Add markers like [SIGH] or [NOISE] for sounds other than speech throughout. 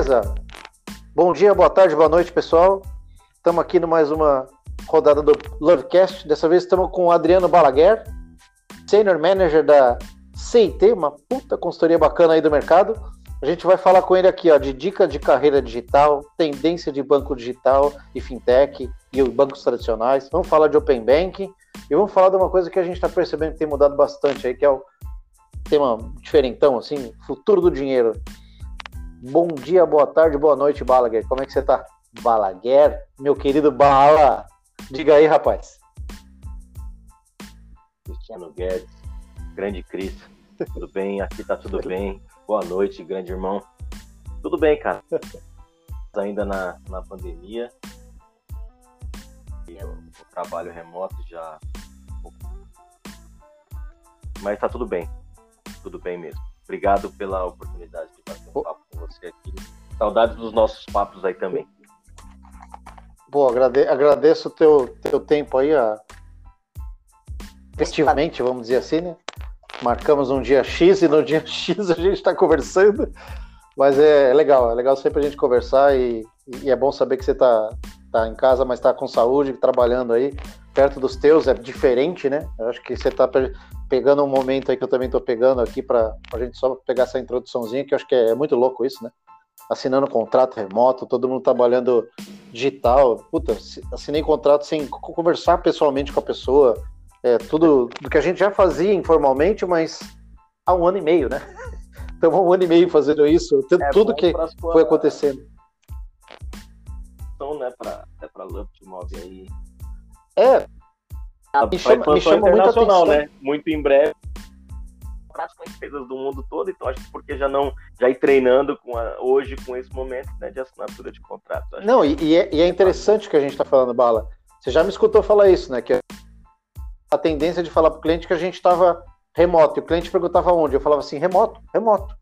Beleza? Bom dia, boa tarde, boa noite, pessoal. Estamos aqui no mais uma rodada do Lovecast. Dessa vez estamos com o Adriano Balaguer, Senior Manager da CIT, uma puta consultoria bacana aí do mercado. A gente vai falar com ele aqui ó, de dica de carreira digital, tendência de banco digital e fintech e os bancos tradicionais. Vamos falar de Open Banking e vamos falar de uma coisa que a gente está percebendo que tem mudado bastante aí, que é o tema diferentão, assim, futuro do dinheiro. Bom dia, boa tarde, boa noite, Balaguer. Como é que você tá? Balaguer, meu querido Bala. Diga aí, rapaz. Cristiano Guedes, grande Cris. Tudo bem? Aqui tá tudo bem. Boa noite, grande irmão. Tudo bem, cara. Ainda na, na pandemia. O, o trabalho remoto já. Mas tá tudo bem. Tudo bem mesmo. Obrigado pela oportunidade você aqui. Saudades dos nossos papos aí também. Pô, agrade agradeço o teu, teu tempo aí, a... festivamente, vamos dizer assim, né? Marcamos um dia X e no dia [LAUGHS] X a gente está conversando, mas é, é, legal, é legal sempre a gente conversar e, e é bom saber que você está tá em casa, mas está com saúde, trabalhando aí, perto dos teus, é diferente, né? Eu acho que você está pegando um momento aí que eu também estou pegando aqui para a gente só pegar essa introduçãozinha, que eu acho que é, é muito louco isso, né? assinando contrato remoto, todo mundo trabalhando digital. Puta, assinei contrato sem conversar pessoalmente com a pessoa. É, tudo do que a gente já fazia informalmente, mas há um ano e meio, né? [LAUGHS] Então, um ano e meio fazendo isso, é tudo que sua... foi acontecendo. Né, para é para Love Move aí. É. Me chama, me chama muito atenção. né? Muito em breve praticamente empresas do mundo todo, então acho que porque já não já ir treinando com a, hoje com esse momento né, de assinatura de contrato. Não, e, e, é, e, é, interessante o que a gente está falando, Bala. Você já me escutou falar isso, né? Que a tendência de falar para o cliente que a gente estava remoto, e o cliente perguntava onde, eu falava assim, remoto, remoto.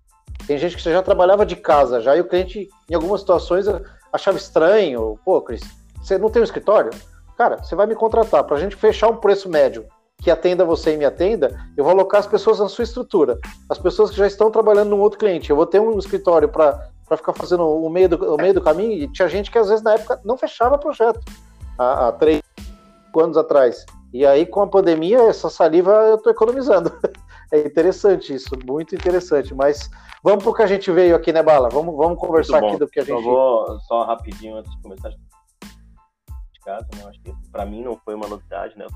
Tem gente que você já trabalhava de casa já, e o cliente, em algumas situações, achava estranho, pô, Cris, você não tem um escritório? Cara, você vai me contratar para a gente fechar um preço médio que atenda você e me atenda, eu vou alocar as pessoas na sua estrutura. As pessoas que já estão trabalhando num outro cliente. Eu vou ter um escritório para ficar fazendo o meio, do, o meio do caminho. E tinha gente que às vezes na época não fechava projeto há, há três anos atrás. E aí, com a pandemia, essa saliva eu estou economizando. [LAUGHS] É interessante isso, muito interessante. Mas vamos para o que a gente veio aqui, né, Bala? Vamos, vamos conversar aqui do que a gente. Eu vou só rapidinho antes de começar de casa, né? Acho que para mim não foi uma novidade, né?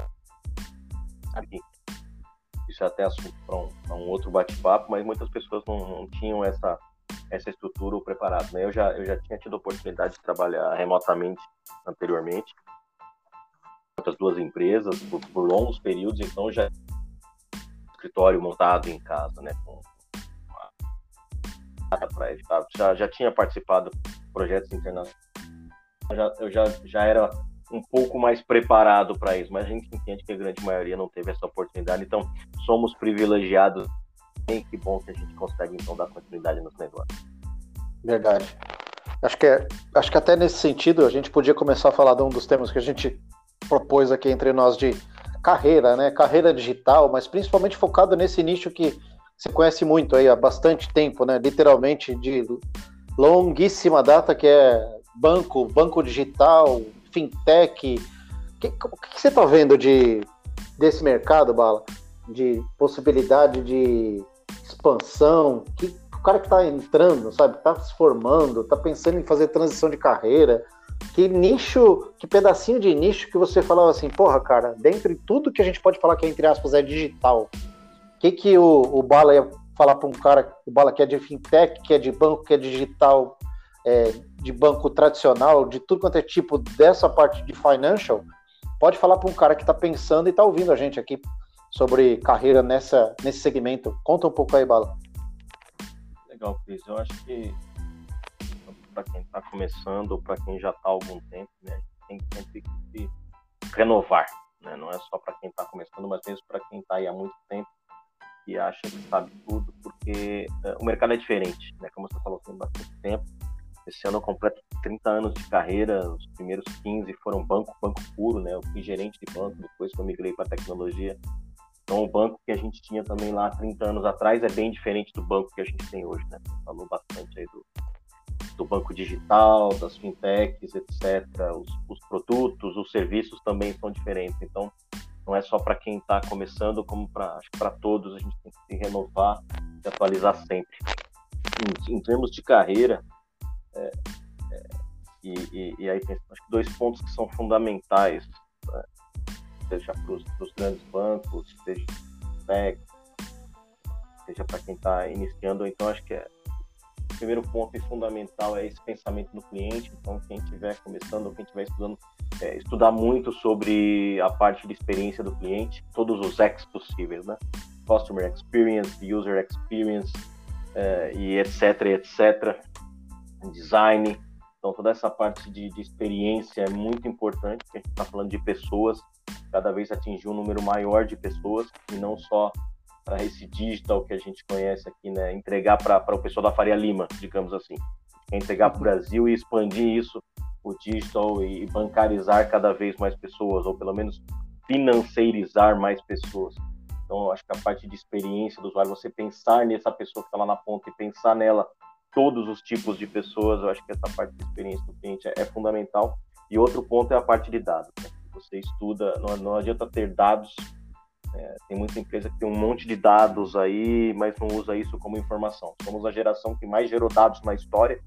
Isso é até assunto para um, um, outro bate-papo, mas muitas pessoas não, não, tinham essa, essa estrutura ou preparado. Né? Eu, já, eu já tinha tido a oportunidade de trabalhar remotamente anteriormente, outras duas empresas, por, por longos períodos, então já escritório montado em casa, né? Com, para editar. Já, já tinha participado de projetos internacionais. Já, eu já, já era um pouco mais preparado para isso, mas a gente entende que a grande maioria não teve essa oportunidade, então somos privilegiados. E que bom que a gente consegue então dar continuidade nos negócios. Verdade. Acho que, é, acho que até nesse sentido a gente podia começar a falar de um dos temas que a gente propôs aqui entre nós de carreira, né? Carreira digital, mas principalmente focado nesse nicho que você conhece muito aí há bastante tempo, né? Literalmente de longuíssima data, que é banco, banco digital, fintech. O que, que, você está vendo de, desse mercado, Bala? De possibilidade de expansão? Que, o cara que está entrando, sabe, está se formando, está pensando em fazer transição de carreira. Que nicho, que pedacinho de nicho que você falava assim, porra, cara, dentro de tudo que a gente pode falar que, entre aspas, é digital, o que, que o, o Bala ia falar para um cara, o Bala que é de fintech, que é de banco, que é digital, é, de banco tradicional, de tudo quanto é tipo dessa parte de financial, pode falar para um cara que está pensando e está ouvindo a gente aqui sobre carreira nessa, nesse segmento. Conta um pouco aí, Bala. Legal, Cris. Eu acho que para quem está começando ou para quem já está há algum tempo, né, tem que sempre se renovar. Né? Não é só para quem está começando, mas mesmo para quem está aí há muito tempo e acha que sabe tudo, porque uh, o mercado é diferente, né? Como você falou, tem bastante tempo esse ano eu completo 30 anos de carreira, os primeiros 15 foram banco, banco puro, né? Eu fui gerente de banco, depois que eu migrei para tecnologia. Então, o banco que a gente tinha também lá 30 anos atrás é bem diferente do banco que a gente tem hoje, né? Você falou bastante aí do, do banco digital, das fintechs, etc. Os, os produtos, os serviços também são diferentes. Então, não é só para quem está começando, como para para todos a gente tem que se renovar, se atualizar sempre. Em, em termos de carreira, é, é, e, e, e, aí tem acho que dois pontos que são fundamentais, né? seja para os grandes bancos, seja seja para quem está iniciando, então acho que é, primeiro ponto e fundamental é esse pensamento do cliente. Então, quem estiver começando ou quem estiver estudando, é, estudar muito sobre a parte de experiência do cliente, todos os X possíveis, né? Customer Experience, User Experience é, e etc, etc. Design. Então, toda essa parte de, de experiência é muito importante, porque a gente está falando de pessoas, cada vez atingir um número maior de pessoas e não só para esse digital que a gente conhece aqui, né? Entregar para o pessoal da Faria Lima, digamos assim. Quer entregar para o Brasil e expandir isso, o digital, e bancarizar cada vez mais pessoas, ou pelo menos financeirizar mais pessoas. Então, acho que a parte de experiência do usuário, você pensar nessa pessoa que está lá na ponta e pensar nela todos os tipos de pessoas, eu acho que essa parte de experiência do cliente é, é fundamental. E outro ponto é a parte de dados. Né? Você estuda, não, não adianta ter dados é, tem muita empresa que tem um monte de dados aí, mas não usa isso como informação. Somos a geração que mais gerou dados na história.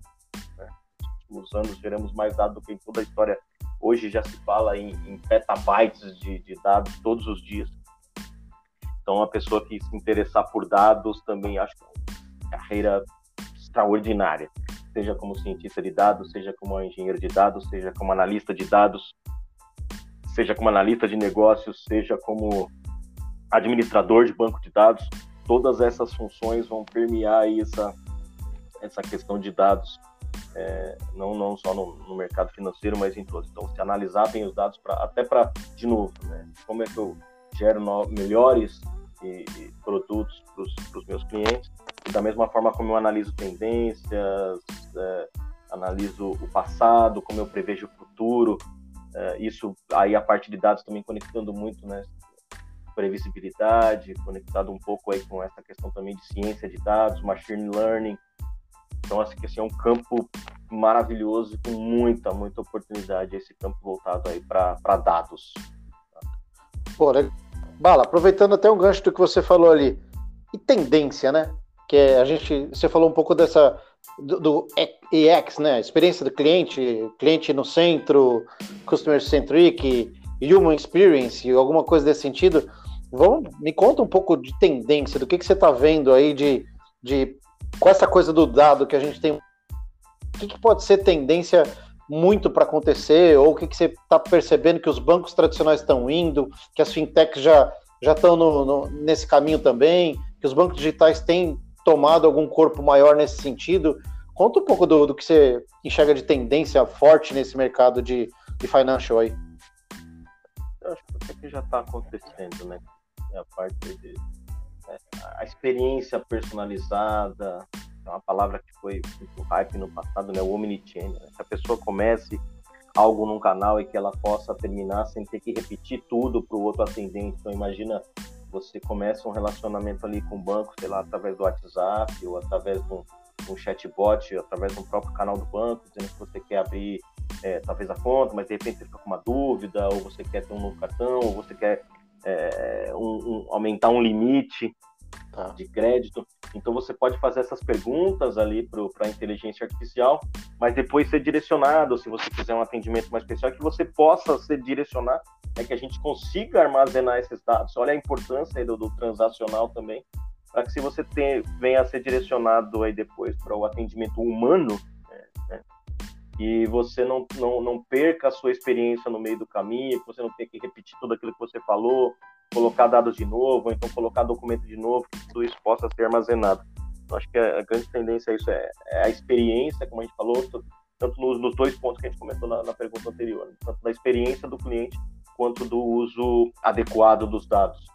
Né? Nos últimos anos geramos mais dados do que em toda a história. Hoje já se fala em, em petabytes de, de, dados todos os dias. Então, a pessoa que se interessar por dados também acho que é uma carreira extraordinária. Seja como cientista de dados, seja como engenheiro de dados, seja como analista de dados, seja como analista de negócios, seja como administrador de banco de dados, todas essas funções vão permear essa, essa questão de dados, é, não, não só no, no, mercado financeiro, mas em todos. Então, se analisar bem os dados, pra, até para, de novo, né, como é que eu gero no, melhores e, e produtos para os meus clientes, e da mesma forma como eu analiso tendências, é, analiso o passado, como eu prevejo o futuro, é, isso aí a parte de dados também conectando muito, né? Previsibilidade, conectado um pouco aí com essa questão também de ciência de dados, machine learning. Então, acho que assim, é um campo maravilhoso com muita, muita oportunidade esse campo voltado aí para dados. Pô, Bala, aproveitando até um gancho do que você falou ali, e tendência, né? Que é, a gente, você falou um pouco dessa do, do EX, né? Experiência do cliente, cliente no centro, customer centric, human experience, alguma coisa desse sentido. Vamos, me conta um pouco de tendência, do que, que você está vendo aí de, de. Com essa coisa do dado que a gente tem. O que, que pode ser tendência muito para acontecer? Ou o que, que você está percebendo que os bancos tradicionais estão indo, que as fintechs já já estão no, no, nesse caminho também, que os bancos digitais têm tomado algum corpo maior nesse sentido? Conta um pouco do, do que você enxerga de tendência forte nesse mercado de, de financial aí. Eu acho que já está acontecendo, né? A parte de né, a experiência personalizada, é uma palavra que foi muito hype no passado, né? O omnichannel. Né? Que a pessoa comece algo num canal e que ela possa terminar sem ter que repetir tudo para o outro atendente. Então imagina você começa um relacionamento ali com o banco, sei lá, através do WhatsApp ou através de um, um chatbot, através do próprio canal do banco, dizendo que você quer abrir é, talvez a conta, mas de repente você fica com uma dúvida, ou você quer ter um novo cartão, ou você quer é, um, um, aumentar um limite tá. de crédito. Então você pode fazer essas perguntas ali para a inteligência artificial, mas depois ser direcionado, se você quiser um atendimento mais especial, que você possa ser direcionado, é que a gente consiga armazenar esses dados. Olha a importância do, do transacional também, para que se você tem, venha a ser direcionado aí depois para o atendimento humano, que você não, não, não perca a sua experiência no meio do caminho, que você não tenha que repetir tudo aquilo que você falou, colocar dados de novo, ou então colocar documento de novo, que tudo isso possa ser armazenado. Então, acho que a grande tendência é isso, é, é a experiência, como a gente falou, tanto nos, nos, dois pontos que a gente comentou na, na pergunta anterior, né? tanto da experiência do cliente quanto do uso adequado dos dados.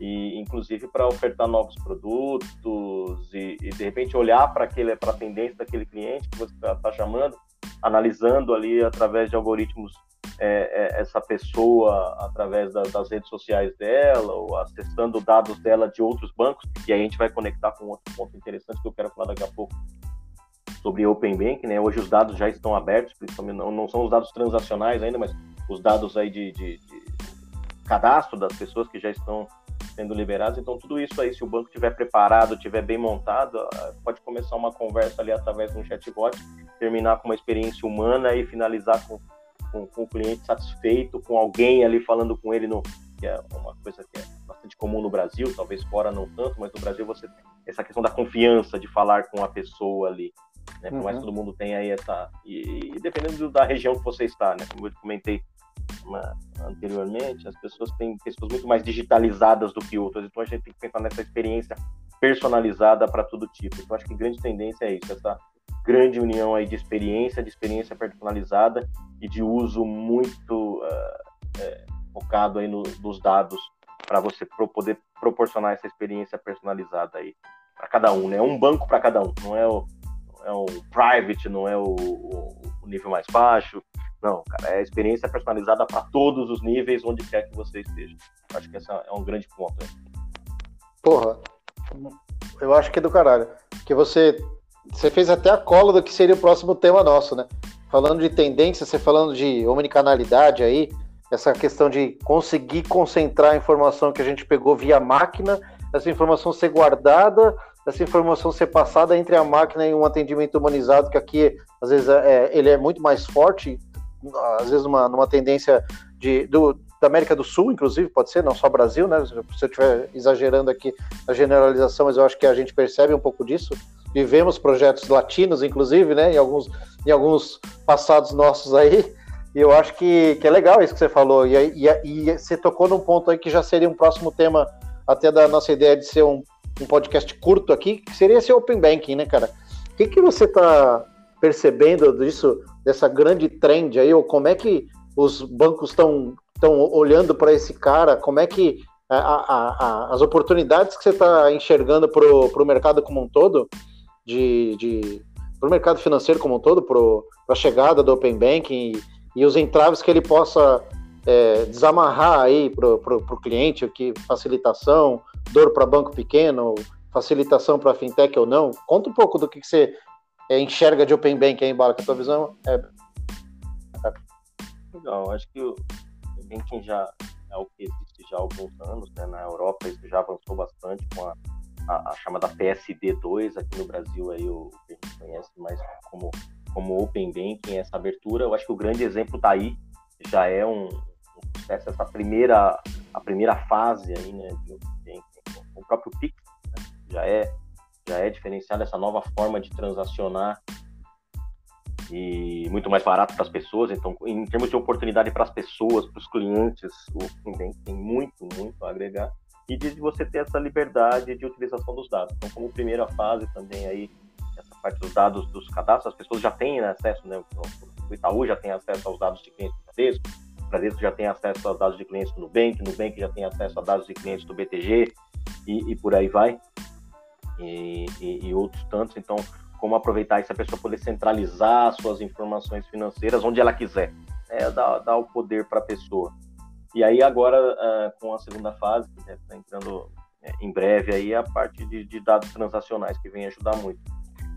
E, inclusive, para ofertar novos produtos e, e de repente, olhar para a tendência daquele cliente que você está tá chamando analisando ali através de algoritmos é, é, essa pessoa através das, das, redes sociais dela ou acessando dados dela de outros bancos e aí a gente vai conectar com outro ponto interessante que eu quero falar daqui a pouco sobre Open Bank, né? Hoje os dados já estão abertos, principalmente não, não são os dados transacionais ainda, mas os dados aí de, de, de cadastro das pessoas que já estão sendo liberados. Então, tudo isso aí, se o banco estiver preparado, estiver bem montado, ah, pode começar uma conversa ali através de um chatbot, terminar com uma experiência humana e finalizar com, com, com o cliente satisfeito, com alguém ali falando com ele, no, que é uma coisa que é bastante comum no Brasil, talvez fora não tanto, mas no Brasil você tem essa questão da confiança de falar com a pessoa ali. Né? Por mais que uhum. todo mundo tenha aí essa. E, e dependendo da região que você está, né? Como eu comentei anteriormente, as pessoas têm pessoas muito mais digitalizadas do que outras, então a gente tem que pensar nessa experiência personalizada para todo tipo. Então acho que grande tendência é isso, essa grande união aí de experiência, de experiência personalizada e de uso muito uh, é, focado aí no, nos dados para você pro, poder proporcionar essa experiência personalizada aí para cada um, né? Um banco para cada um, não é o, é o private, não é o, o nível mais baixo, não, cara, é experiência personalizada para todos os níveis, onde quer que você esteja. Acho que esse é um grande ponto. Né? Porra, eu acho que é do caralho. Que você, você fez até a cola do que seria o próximo tema nosso, né? Falando de tendência, você falando de omnicanalidade aí, essa questão de conseguir concentrar a informação que a gente pegou via máquina, essa informação ser guardada, essa informação ser passada entre a máquina e um atendimento humanizado, que aqui às vezes é, ele é muito mais forte, às vezes numa, numa tendência de, do, da América do Sul, inclusive, pode ser, não só Brasil, né? Se eu estiver exagerando aqui a generalização, mas eu acho que a gente percebe um pouco disso. Vivemos projetos latinos, inclusive, né? Em alguns, em alguns passados nossos aí. E eu acho que, que é legal isso que você falou. E, e, e você tocou num ponto aí que já seria um próximo tema, até da nossa ideia de ser um, um podcast curto aqui, que seria esse Open Banking, né, cara? O que, que você está percebendo disso, dessa grande trend aí, ou como é que os bancos estão olhando para esse cara, como é que a, a, a, as oportunidades que você está enxergando para o mercado como um todo, de, de para o mercado financeiro como um todo, para a chegada do Open Banking e, e, os entraves que ele possa é, desamarrar aí para o cliente, que facilitação, dor para banco pequeno, facilitação para fintech ou não. Conta um pouco do que, que você é, enxerga de Open Bank aí, Bala, que a tua visão é. Legal, acho que o Banking já é o que existe já há alguns anos, né? Na Europa isso já avançou bastante com a, a, a chamada PSD2, aqui no Brasil aí o que a gente conhece mais como, como Open Banking, essa abertura. Eu acho que o grande exemplo daí já é um, essa primeira, a primeira fase aí, né? De, de, o próprio Pix, né? já é já é diferenciada essa nova forma de transacionar e muito mais barato para as pessoas. Então, em termos de oportunidade para as pessoas, para os clientes, o Finbank tem muito, muito a agregar. E de você ter essa liberdade de utilização dos dados. Então, como primeira fase também aí, essa parte dos dados dos cadastros, as pessoas já têm acesso, né? O Itaú já tem acesso aos dados de clientes do Bradesco, o Bradesco já tem acesso aos dados de clientes do Nubank, o Nubank já tem acesso a dados de clientes do BTG e, e por aí vai e, e, e outros tantos. Então, como aproveitar isso, a pessoa poder centralizar suas informações financeiras onde ela quiser, é, dar, dar o poder para a pessoa. E aí agora, uh, com a segunda fase, que está entrando é, em breve, aí a parte de, de, dados transacionais, que vem ajudar muito.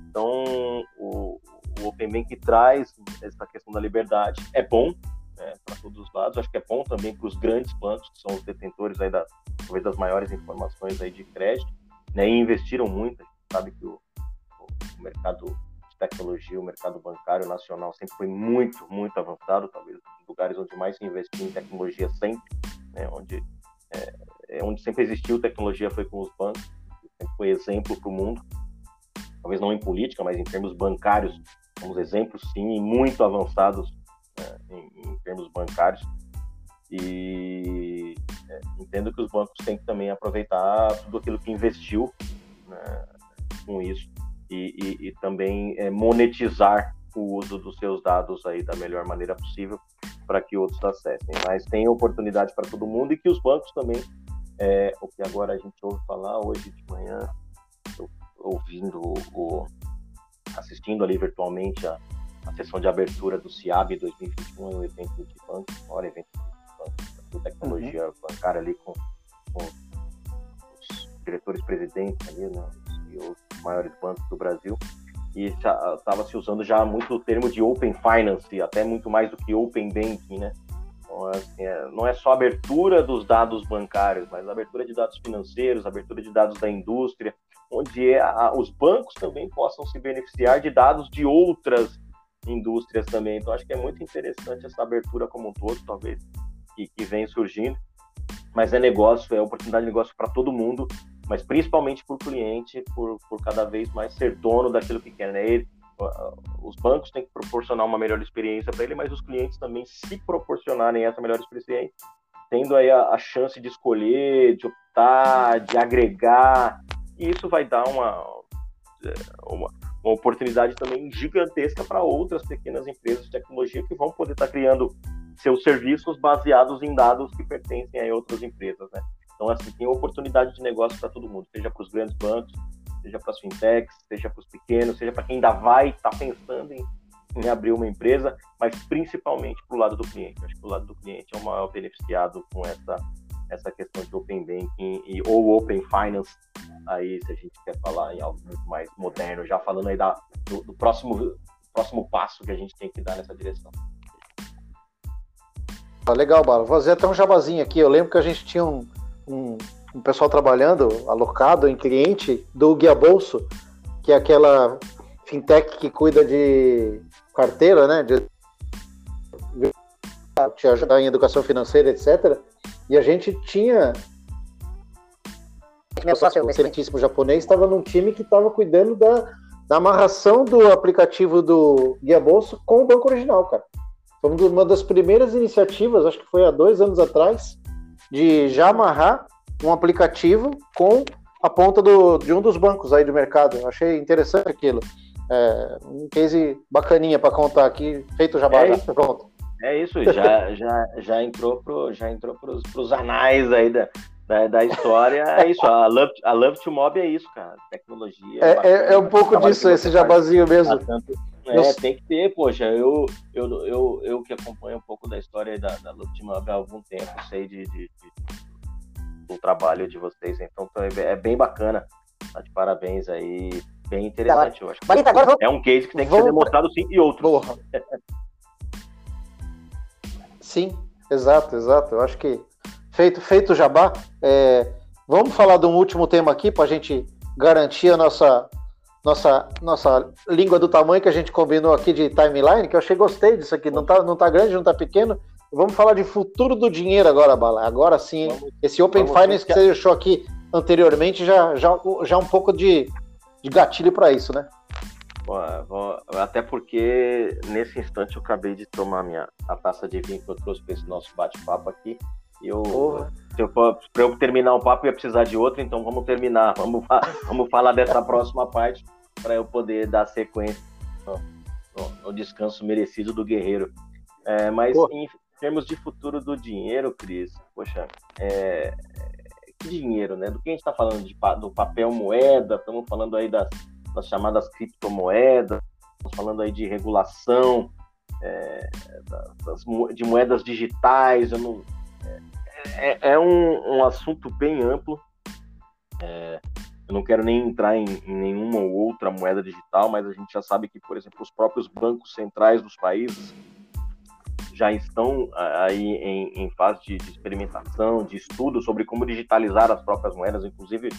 Então, o, o Open Bank traz essa questão da liberdade, é bom né, para todos os lados, acho que é bom também para os grandes bancos, que são os detentores aí da, talvez das maiores informações aí de crédito, né, e investiram muito. A gente sabe que o, o, mercado de tecnologia, o mercado bancário nacional sempre foi muito, muito avançado, talvez lugares onde mais se investiu em tecnologia sempre, né, onde, é, é onde sempre existiu tecnologia foi com os bancos, sempre foi exemplo para o mundo, talvez não em política, mas em termos bancários, somos exemplos sim, muito avançados né, em, em termos bancários. E entendo que os bancos têm que também aproveitar tudo aquilo que investiu né, com isso e, e, e também é, monetizar o uso dos seus dados aí da melhor maneira possível para que outros acessem. Mas tem oportunidade para todo mundo e que os bancos também, é, o que agora a gente ouve falar hoje de manhã, ouvindo o, assistindo ali virtualmente a, a sessão de abertura do CIAB 2021, um evento de banco, maior evento de tecnologia uhum. bancária ali com, com os diretores presidentes ali, né, e os maiores bancos do Brasil. e estava se usando já muito o termo de Open Finance, até muito mais do que Open Banking, né? Então, assim, é, não é só abertura dos dados bancários, mas abertura de dados financeiros, abertura de dados da indústria, onde é a, os bancos também possam se beneficiar de dados de outras indústrias também. Então, acho que é muito interessante essa abertura como um todo, talvez, que, que vem surgindo. Mas é negócio, é oportunidade de negócio para todo mundo, mas principalmente para o cliente, por, por cada vez mais ser dono daquilo que quer. Né? Ele, os bancos têm que proporcionar uma melhor experiência para ele, mas os clientes também se proporcionarem essa melhor experiência, tendo aí a, a chance de escolher, de optar, de agregar, e isso vai dar uma, uma, uma oportunidade também gigantesca para outras pequenas empresas de tecnologia que vão poder estar tá criando seus serviços baseados em dados que pertencem a outras empresas, né? Então, assim, tem oportunidade de negócio para todo mundo, seja para os grandes bancos, seja para as fintechs, seja para os pequenos, seja para quem ainda vai estar tá pensando em, em, abrir uma empresa, mas principalmente para o lado do cliente. Acho que o lado do cliente é o maior beneficiado com essa, essa questão de Open Banking e, ou Open Finance, aí se a gente quer falar em algo muito mais moderno, já falando aí da, do, do próximo, próximo passo que a gente tem que dar nessa direção. Ah, legal, Bala. Vou fazer até um jabazinho aqui. Eu lembro que a gente tinha um, um, um pessoal trabalhando, alocado em cliente, do Guia Bolso, que é aquela fintech que cuida de carteira, né? De te ajudar em educação financeira, etc. E a gente tinha. Meu sócio, excelentíssimo japonês, estava num time que estava cuidando da, da amarração do aplicativo do Guia Bolso com o banco original, cara. Foi uma das primeiras iniciativas, acho que foi há dois anos atrás, de já amarrar um aplicativo com a ponta do, de um dos bancos aí do mercado. Eu achei interessante aquilo. É, um case bacaninha para contar aqui, feito já é isso. pronto. É isso, já, já, já entrou pro, já entrou pros, pros anais aí da, da, da história. É isso, a Love, a Love to Mob é isso, cara. Tecnologia. É, é, é um pouco disso, esse jabazinho mesmo. Tanto, é, tem que ter, poxa, eu, eu, eu, eu que acompanho um pouco da história da, da há algum tempo, sei de, de, de, do trabalho de vocês, então é, bem bacana. Tá de parabéns aí, bem interessante, eu acho. agora É um case que tem que vamos... ser demonstrado sim e outro. sim, exato, exato. Eu acho que feito, feito o jabá, é, vamos falar de um último tema aqui para a gente garantir a nossa nossa, nossa língua do tamanho que a gente combinou aqui de timeline, que eu achei gostei disso aqui. Não tá, não tá grande, não tá pequeno. Vamos falar de futuro do dinheiro agora, Bala. Agora sim, vamos, esse Open Finance que você deixou aqui anteriormente já, já, já um pouco de, de gatilho para isso, né? até porque nesse instante eu acabei de tomar minha, a taça de vinho que eu trouxe para esse nosso bate-papo aqui. E eu, para eu terminar um papo, eu ia precisar de outro, então vamos terminar. [LAUGHS] Vamos, vamos falar dessa próxima parte para eu poder dar sequência no, no, no descanso merecido do guerreiro. É, mas Pô. em termos de futuro do dinheiro, Cris, poxa, é, que dinheiro, né? Do que a gente está falando de, do papel moeda, estamos falando aí das, das chamadas criptomoedas, estamos falando aí de regulação, é, das, de moedas digitais, eu não, é, é um, um, assunto bem amplo. É, eu não quero nem entrar em, em, nenhuma ou outra moeda digital, mas a gente já sabe que, por exemplo, os próprios bancos centrais dos países já estão aí em, em fase de, de, experimentação, de estudo sobre como digitalizar as próprias moedas, inclusive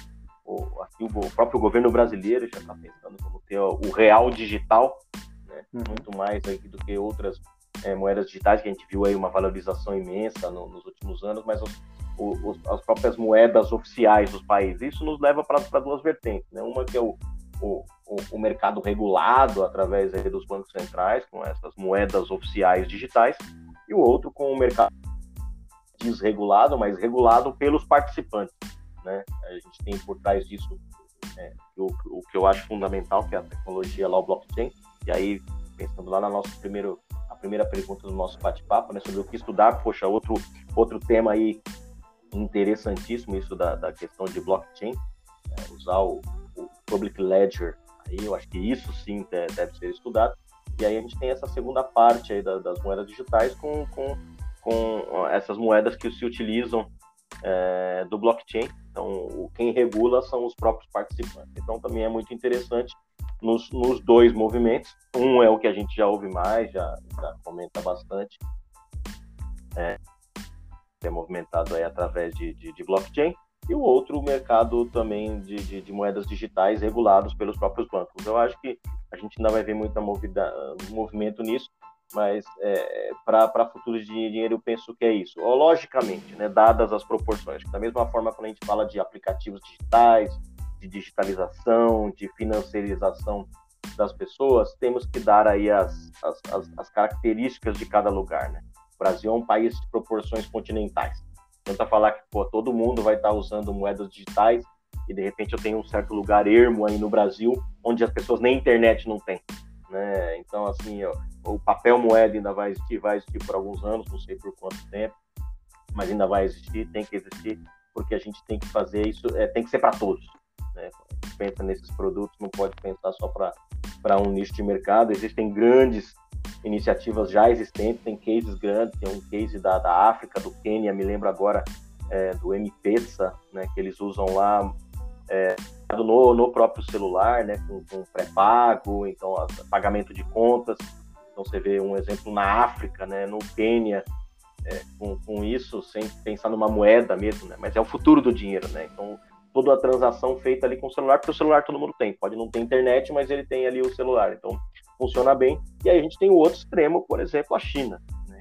o, aqui, o próprio governo brasileiro já está pensando como ter o real digital, né? uhum. muito mais do que outras é, moedas digitais, que a gente viu aí uma valorização imensa no, nos últimos anos, mas os, os, as próprias moedas oficiais dos países. Isso nos leva para duas vertentes, né? Uma que é o, o, o mercado regulado através dos bancos centrais, com essas moedas oficiais digitais, e o outro com o mercado desregulado, mas regulado pelos participantes. Né? A gente tem por trás disso é, o, o que eu acho fundamental, que é a tecnologia lá, o blockchain, e aí, pensando lá no nosso primeiro primeira pergunta do nosso bate-papo, né, sobre o que estudar. Poxa, outro, outro tema aí interessantíssimo, isso da, da questão de blockchain, é, usar o, o, Public Ledger, aí eu acho que isso sim deve ser estudado. E aí a gente tem essa segunda parte aí da, das moedas digitais com, com, com essas moedas que se utilizam é, do blockchain. Então, quem regula são os próprios participantes. Então, também é muito interessante nos, nos, dois movimentos. Um é o que a gente já ouve mais, já, já comenta bastante, é, é movimentado aí através de, de, de, blockchain, e o outro, o mercado também de, de, de, moedas digitais regulados pelos próprios bancos. Eu acho que a gente ainda vai ver movida, movimento nisso, mas é, para futuros de dinheiro eu penso que é isso. Logicamente, né, dadas as proporções, da mesma forma quando a gente fala de aplicativos digitais, de digitalização, de financiarização das pessoas, temos que dar aí as, as, as, as características de cada lugar, né? O Brasil é um país de proporções continentais. Tenta falar que pô, todo mundo vai estar usando moedas digitais e de repente eu tenho um certo lugar ermo aí no Brasil onde as pessoas nem internet não têm. Né? Então, assim, ó, o papel moeda ainda vai existir, vai existir por alguns anos, não sei por quanto tempo, mas ainda vai existir, tem que existir, porque a gente tem que fazer isso, é, tem que ser para todos. Né? pensa nesses produtos, não pode pensar só para um nicho de mercado. Existem grandes iniciativas já existentes, tem cases grandes, tem um case da, da África, do Quênia, me lembro agora é, do M-Pesa, né, que eles usam lá é, no, no próprio celular, né, com, com pré-pago, então pagamento de contas. Então você vê um exemplo na África, né, no Quênia, é, com, com, isso, sem pensar numa moeda mesmo, né, mas é o futuro do dinheiro, né? Então toda a transação feita ali com o celular, porque o celular todo mundo tem. Pode não ter internet, mas ele tem ali o celular. Então, funciona bem. E aí a gente tem o outro extremo, por exemplo, a China. Né?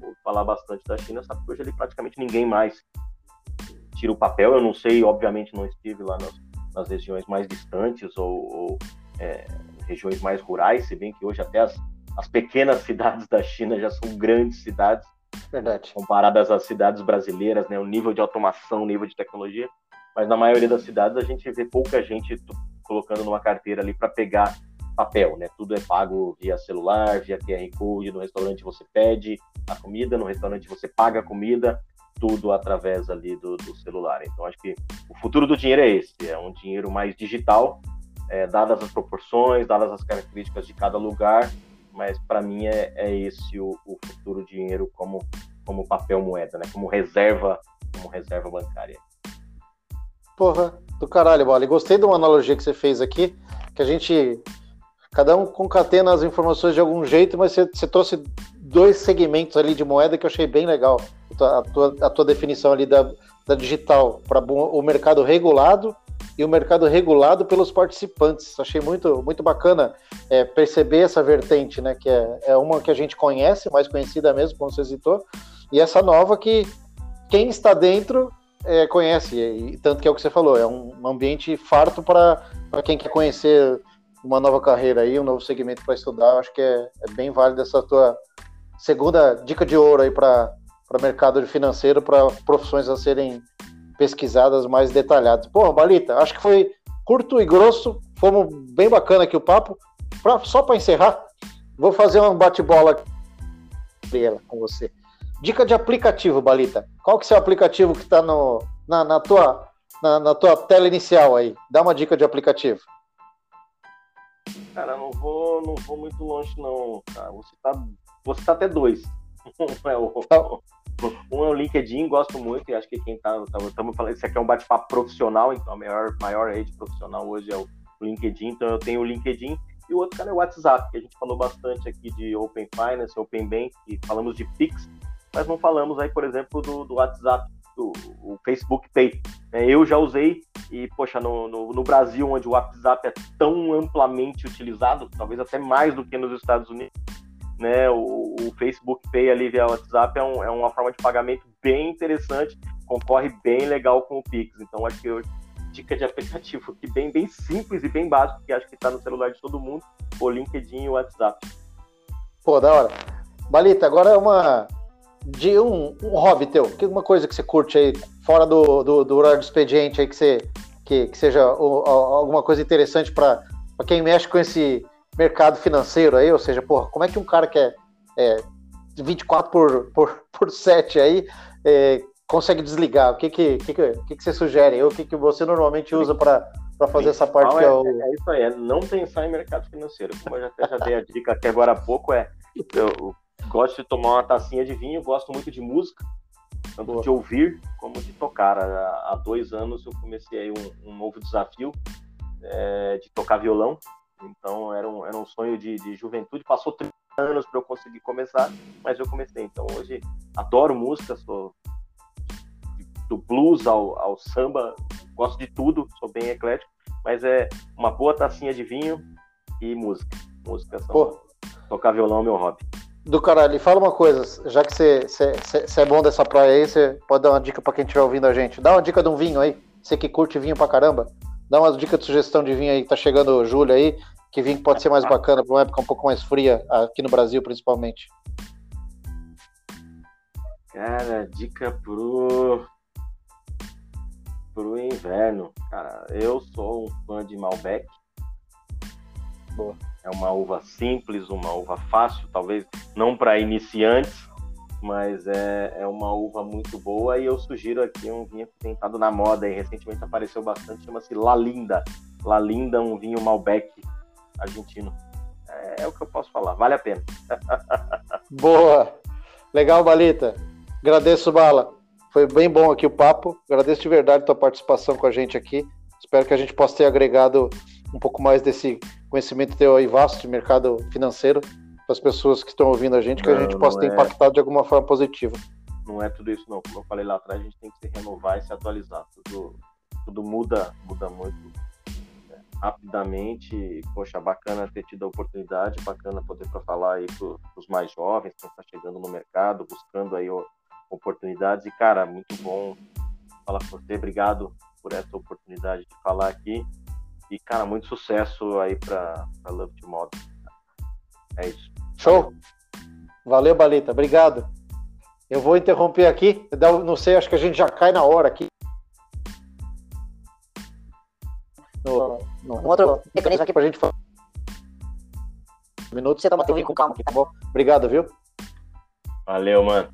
Vou falar bastante da China, sabe que hoje ali praticamente ninguém mais tira o papel. Eu não sei, obviamente não estive lá nas, nas regiões mais distantes ou, ou é, regiões mais rurais, se bem que hoje até as, as pequenas [LAUGHS] cidades da China já são grandes cidades. Verdade. Comparadas às cidades brasileiras, né? O nível de automação, o nível de tecnologia mas na maioria das cidades a gente vê pouca gente colocando numa carteira ali para pegar papel, né? Tudo é pago via celular, via QR Code, no restaurante você pede a comida, no restaurante você paga a comida, tudo através ali do, do celular. Então acho que o futuro do dinheiro é esse, é um dinheiro mais digital, é, dadas as proporções, dadas as características de cada lugar, mas para mim é, é esse o, o, futuro do dinheiro como como papel moeda, né? Como reserva, como reserva bancária. Porra, do caralho, Bola. Gostei de uma analogia que você fez aqui, que a gente. Cada um concatena as informações de algum jeito, mas você, você trouxe dois segmentos ali de moeda que eu achei bem legal. A tua, a tua definição ali da, da digital para o mercado regulado e o mercado regulado pelos participantes. Achei muito, muito bacana é, perceber essa vertente, né? Que é, é uma que a gente conhece, mais conhecida mesmo, como você citou, e essa nova que quem está dentro é, conhece, e tanto que é o que você falou, é um ambiente farto para quem quer conhecer uma nova carreira aí, um novo segmento para estudar. Acho que é, é, bem válido essa tua segunda dica de ouro aí para o mercado financeiro, para profissões a serem pesquisadas mais detalhadas. Pô, Balita, acho que foi curto e grosso, fomos bem bacana aqui o papo. Pra, só para encerrar, vou fazer um bate-bola com você. Dica de aplicativo, Balita. Qual que é o aplicativo que está na, na, tua, na, na, tua tela inicial aí? Dá uma dica de aplicativo. Cara, não vou, não vou muito longe não, cara. Tá, você tá até dois. [LAUGHS] Um é o, tá. um é o LinkedIn, gosto muito, e acho que quem tá. Estamos tá, falando, isso aqui é um bate-papo profissional, então a maior, maior rede profissional hoje é o LinkedIn, então eu tenho o LinkedIn. E o outro cara é o WhatsApp, que a gente falou bastante aqui de Open Finance, Open Bank, e falamos de Pix mas não falamos aí, por exemplo, do, do WhatsApp, do Facebook Pay. É, eu já usei e, poxa, no, no, no, Brasil, onde o WhatsApp é tão amplamente utilizado, talvez até mais do que nos Estados Unidos, né, o, o Facebook Pay ali via WhatsApp é, um, é, uma forma de pagamento bem interessante, concorre bem legal com o Pix. Então, acho que dica de aplicativo aqui bem, bem simples e bem básico, que acho que está no celular de todo mundo, o LinkedIn e o WhatsApp. Pô, da hora. Balita, agora é uma, de um, um hobby teu, que uma coisa que você curte aí, fora do, do, do horário do expediente aí, que, você, que, que seja o, alguma coisa interessante para quem mexe com esse mercado financeiro aí, ou seja, porra, como é que um cara que é, é 24 por, por, por 7 aí é, consegue desligar? O que que, que, que, que você sugere? O que, que você normalmente usa para para fazer essa parte é, que é o. É isso aí, é não pensar em mercado financeiro. Como eu já, até já dei a dica aqui agora há pouco, é eu, gosto de tomar uma tacinha de vinho, gosto muito de música, tanto Boa. de ouvir como de tocar. Há, há, dois anos eu comecei aí um, um novo desafio, é, de tocar violão. Então era um, era um sonho de, de juventude. Passou 30 anos para eu conseguir começar, mas eu comecei. Então hoje adoro música, sou do blues ao, ao samba, gosto de tudo, sou bem eclético, mas é uma boa tacinha de vinho e música. Música são, Pô. tocar violão é meu hobby. Do caralho, e fala uma coisa, já que você é bom dessa praia aí, você pode dar uma dica para quem estiver ouvindo a gente. Dá uma dica de um vinho aí, você que curte vinho pra caramba. Dá uma dica de sugestão de vinho aí, tá chegando julho aí, que vinho pode ser mais bacana para uma época um pouco mais fria, aqui no Brasil principalmente. Cara, dica pro pro inverno. Cara, eu sou um fã de Malbec. Boa. É uma uva simples, uma uva fácil, talvez não para iniciantes, mas é, é uma uva muito boa e eu sugiro aqui um vinho que tem estado na moda e recentemente apareceu bastante, chama-se La Linda. La Linda, um vinho Malbec argentino. É, é o que eu posso falar, vale a pena. [LAUGHS] Boa! Legal, Balita. Agradeço, Bala. Foi bem bom aqui o papo. Agradeço de verdade a tua participação com a gente aqui. Espero que a gente possa ter agregado um pouco mais desse conhecimento teu aí vasto de mercado financeiro para as pessoas que estão ouvindo a gente, que não, a gente possa ter é... impactado de alguma forma positiva. Não é tudo isso não. Como eu falei lá atrás, a gente tem que se renovar e se atualizar. Tudo, tudo muda, muda muito né, rapidamente. Poxa, bacana ter tido a oportunidade, bacana poder para falar aí para os mais jovens, quem está chegando no mercado, buscando aí oportunidades. E, cara, muito bom falar com você. Obrigado por essa oportunidade de falar aqui. E, cara, muito sucesso aí para Love to Model. É isso. Show! Valeu, Balita. Obrigado. Eu vou interromper aqui. Não sei, acho que a gente já cai na hora aqui. No, no, um outro mecanismo aqui pra gente falar. Um minuto, você toma teu com calma aqui, tá bom? Obrigado, viu? Valeu, mano.